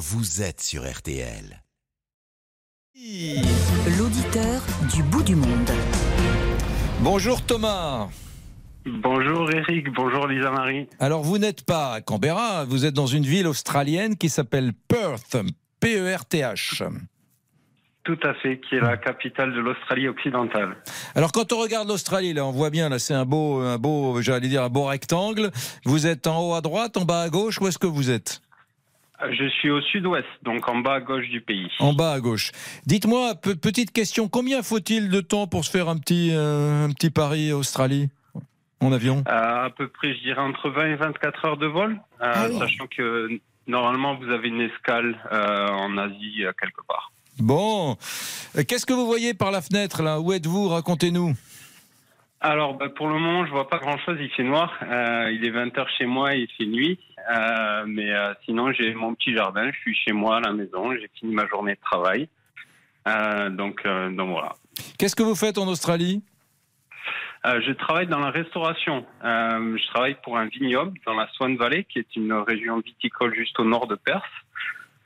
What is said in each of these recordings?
vous êtes sur RTL. L'auditeur du bout du monde. Bonjour Thomas. Bonjour Eric, bonjour Lisa Marie. Alors vous n'êtes pas à Canberra, vous êtes dans une ville australienne qui s'appelle Perth, P-E-R-T-H. Tout à fait, qui est la capitale de l'Australie occidentale. Alors quand on regarde l'Australie, là on voit bien, là c'est un beau, un beau, j'allais dire un beau rectangle. Vous êtes en haut à droite, en bas à gauche, où est-ce que vous êtes? Je suis au sud-ouest, donc en bas à gauche du pays. En bas à gauche. Dites-moi, pe- petite question, combien faut-il de temps pour se faire un petit, euh, un petit pari Australie en avion? Euh, à peu près, je dirais, entre 20 et 24 heures de vol, euh, Ah oui. sachant que normalement vous avez une escale en Asie quelque part. Bon, qu'est-ce que vous voyez par la fenêtre là? Où êtes-vous? Racontez-nous. Alors, bah, pour le moment, je vois pas grand-chose. Il fait noir. Il est 20 heures chez moi. Il fait nuit. Euh, mais euh, sinon, j'ai mon petit jardin. Je suis chez moi à la maison. J'ai fini ma journée de travail. Euh, donc, donc voilà. Qu'est-ce que vous faites en Australie? Je travaille dans la restauration. Je travaille pour un vignoble dans la Swan Valley, qui est une région viticole juste au nord de Perth.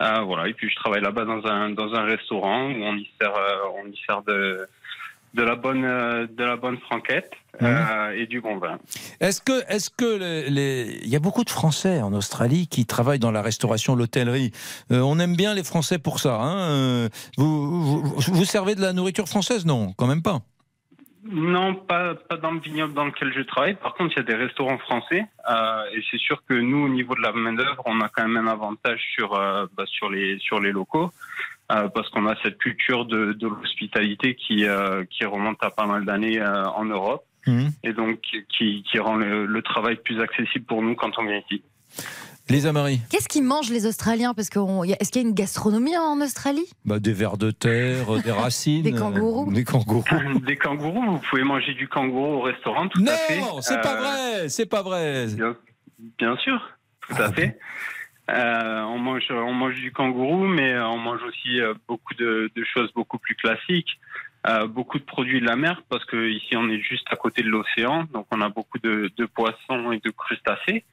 Voilà. Et puis je travaille là-bas dans un dans un restaurant où on y sert on y sert de de la bonne euh, de la bonne franquette euh, et du bon vin. Est-ce que, est-ce que les, les- il y a beaucoup de Français en Australie qui travaillent dans la restauration, l'hôtellerie. Euh, on aime bien les Français pour ça. Hein vous, vous, vous servez de la nourriture française? Non, quand même pas. Non, pas, pas dans le vignoble dans lequel je travaille. Par contre, il y a des restaurants français. euh, et c'est sûr que nous, au niveau de la main-d'œuvre, on a quand même un avantage sur, euh, bah, sur, les, sur les locaux. Euh, parce qu'on a cette culture de, de l'hospitalité qui, euh, qui remonte à pas mal d'années euh, en Europe. Mhm. Et donc, qui, qui rend le, le travail plus accessible pour nous quand on vient ici. Lisa Marie Qu'est-ce qu'ils mangent les Australiens? Parce a- est-ce qu'il y a une gastronomie en Australie? Bah, Des vers de terre, des racines. Des kangourous. Des kangourous. Des kangourous, vous pouvez manger du kangourou au restaurant, tout à fait. Non, c'est pas vrai, c'est pas vrai. Bien, bien sûr, tout Ah à fait. Euh, on mange, on mange du kangourou, mais euh, on mange aussi euh, beaucoup de, de choses beaucoup plus classiques, euh, beaucoup de produits de la mer, parce que ici on est juste à côté de l'océan, donc on a beaucoup de, de poissons et de crustacés.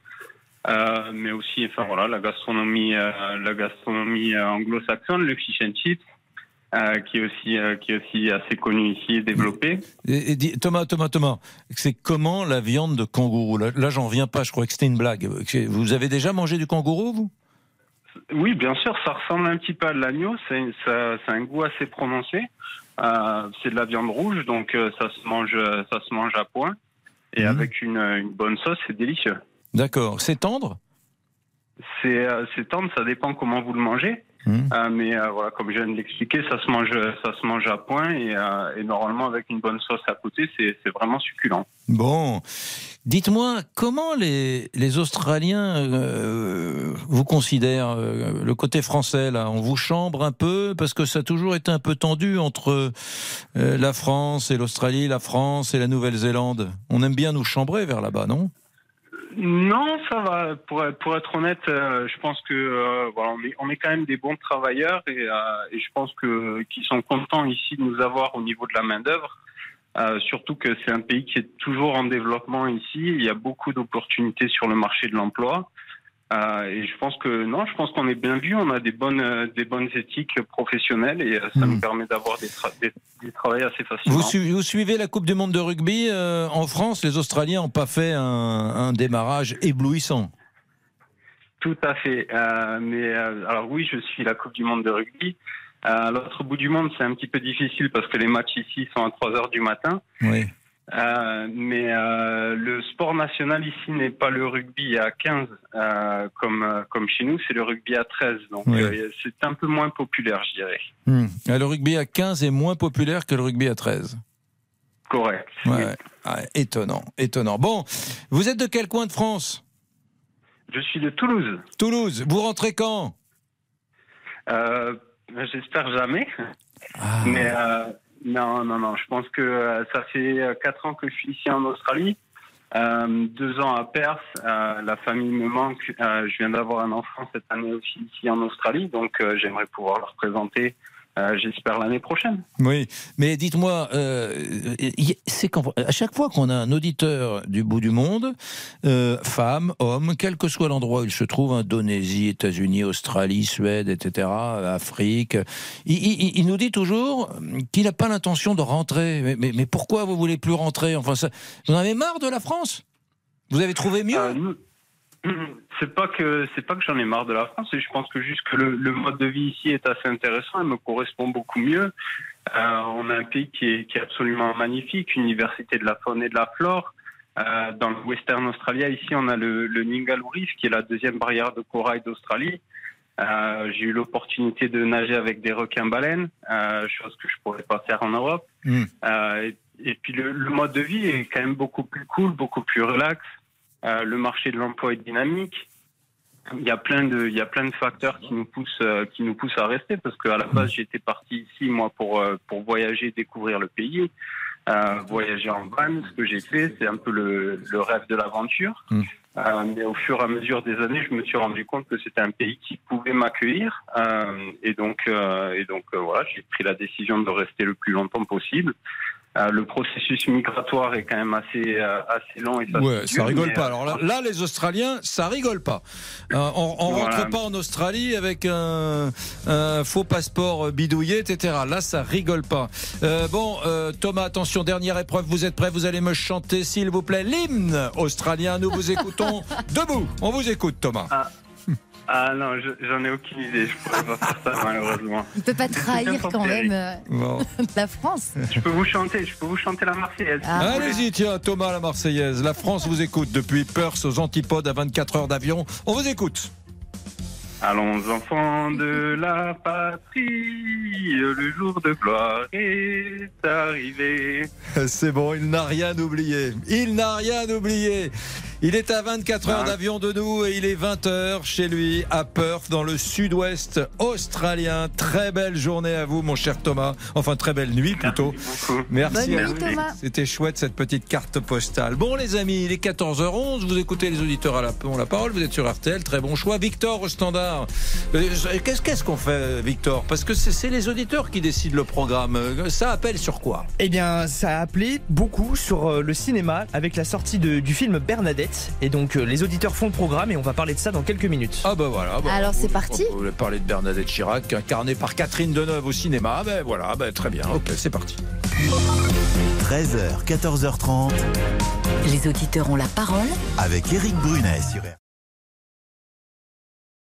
Euh, mais aussi, enfin voilà, la gastronomie, euh, la gastronomie anglo-saxonne, le fish and chips, euh, qui est aussi, euh, qui est aussi assez connu ici et développé. Et- et dis- Thomas, Thomas, Thomas, c'est comment la viande de kangourou? Là, là, j'en reviens pas, je crois que c'était une blague. Vous avez déjà mangé du kangourou, vous? Oui, bien sûr, ça ressemble un petit peu à de l'agneau. C'est un goût assez prononcé. Euh, c'est de la viande rouge, donc ça se mange, ça se mange à point. Et Mhm. avec une, une bonne sauce, c'est délicieux. D'accord. C'est tendre? C'est tendre, ça dépend comment vous le mangez. Mhm. Euh, mais euh, voilà, comme je viens de l'expliquer, ça se mange, ça se mange à point et, euh, et normalement avec une bonne sauce à côté, c'est vraiment succulent. Bon, dites-moi, comment les, les Australiens vous considèrent le côté français là? On vous chambre un peu? Parce que ça a toujours été un peu tendu entre la France et l'Australie, la France et la Nouvelle-Zélande. On aime bien nous chambrer vers là-bas, non? Non, ça va. Pour, être- pour être honnête, euh, je pense que euh, voilà, on est, quand même des bons travailleurs et, euh, et je pense que qu'ils sont contents ici de nous avoir au niveau de la main d'œuvre. Surtout que c'est un pays qui est toujours en développement ici. Il y a beaucoup d'opportunités sur le marché de l'emploi. Euh, et je pense que non, je pense qu'on est bien vu. On a des bonnes, euh, des bonnes éthiques professionnelles et euh, ça Hmm. nous permet d'avoir des, tra- des, des travails assez facilement. vous, su- vous suivez la Coupe du Monde de rugby en France? Les Australiens n'ont pas fait un, un démarrage éblouissant. Tout à fait. Mais alors oui, je suis la Coupe du Monde de rugby. À l'autre bout du monde, c'est un petit peu difficile parce que les matchs ici sont à 3 heures du matin. Oui. Euh, mais euh, le sport national ici n'est pas le rugby à 15 euh, comme comme chez nous, c'est le rugby à 13. Donc c'est un peu moins populaire, je dirais. Hmm. Ah, Le rugby à 15 est moins populaire que le rugby à 13. Correct. Ouais. Ah, étonnant, étonnant. Bon, vous êtes de quel coin de France? Je suis de Toulouse. Toulouse. Vous rentrez quand? J'espère jamais. Ah. Mais non, non, non. Je pense que euh, ça fait euh, quatre ans que je suis ici en Australie. Euh, deux ans à Perth. La famille me manque. Je viens d'avoir un enfant cette année aussi ici en Australie. Donc j'aimerais pouvoir le représenter euh, j'espère l'année prochaine. Oui, mais dites-moi, euh, c'est à chaque fois qu'on a un auditeur du bout du monde, euh, femme, homme, quel que soit l'endroit où il se trouve, Indonésie, États-Unis, Australie, Suède, etc., Afrique, il, il- il nous dit toujours qu'il n'a pas l'intention de rentrer. Mais, mais- mais pourquoi vous voulez plus rentrer? Enfin, ça, vous en avez marre de la France? Vous avez trouvé mieux? c'est pas que c'est pas que j'en ai marre de la France, et je pense que juste que le, le mode de vie ici est assez intéressant et me correspond beaucoup mieux. Euh, on a un pays qui est, qui est absolument magnifique, université de la faune et de la flore. Euh, dans le Western Australia, ici, on a le, le Ningaloo Reef, qui est la deuxième barrière de corail d'Australie. Euh, j'ai eu l'opportunité de nager avec des requins-baleines, euh, chose que je pourrais pas faire en Europe. Euh, et, et puis le, le mode de vie est quand même beaucoup plus cool, beaucoup plus relax. Euh, le marché de l'emploi est dynamique. Il y a plein de, il y a plein de facteurs qui nous poussent, euh, qui nous poussent à rester parce qu'à la base j'étais parti ici moi pour euh, pour voyager, découvrir le pays, voyager en van. Ce que j'ai fait, c'est un peu le, le rêve de l'aventure. Mm. Mais au fur et à mesure des années, je me suis rendu compte que c'était un pays qui pouvait m'accueillir et donc et donc voilà, j'ai pris la décision de rester le plus longtemps possible. Euh, le processus migratoire est quand même assez euh, assez long et ça Ouais, ça rigole mais, pas. euh, Alors là, là, les Australiens, ça rigole pas. Euh, on on Voilà. rentre pas en Australie avec un, un faux passeport bidouillé, etc. Là, ça rigole pas. Euh, bon, euh, Thomas, attention, dernière épreuve. Vous êtes prêt? Vous allez me chanter, s'il vous plaît, l'hymne australien. Nous vous écoutons debout. On vous écoute, Thomas. Ah non, je- j'en ai aucune idée. Je pourrais pas faire ça malheureusement. Il peut pas trahir quand même euh, Bon. la France. Je peux vous chanter, je peux vous chanter la Marseillaise. Ah. Allez-y, tiens, Thomas, la Marseillaise. La France vous écoute depuis Perth aux Antipodes à 24 heures d'avion. On vous écoute. Allons enfants de la patrie, le jour de gloire est arrivé. C'est bon, il n'a rien oublié. Il n'a rien oublié. Il est à 24 heures Ah. d'avion de nous et il est 20 heures chez lui à Perth dans le sud-ouest australien. Très belle journée à vous mon cher Thomas. Enfin très belle nuit plutôt. Merci beaucoup. Merci Bonne à nuit, vous. Thomas. C'était chouette cette petite carte postale. Bon les amis, il est 14h11, vous écoutez les auditeurs à la, ont la parole, vous êtes sur RTL, très bon choix. Victor au standard. Euh, Qu'est-ce qu'on fait Victor? Parce que c'est les auditeurs qui décident le programme. Ça appelle sur quoi? Eh bien, ça a appelé beaucoup sur euh, le cinéma avec la sortie de- du film Bernadette. Et donc, euh, les auditeurs font le programme et on va parler de ça dans quelques minutes. Ah bah voilà. bah, Alors, c'est parti. Vous voulez parler de Bernadette Chirac, incarnée par Catherine Deneuve au cinéma. Ben voilà, ben très bien. Ok, c'est parti. 13h, 14h30 Les auditeurs ont la parole avec Eric Brunet sur.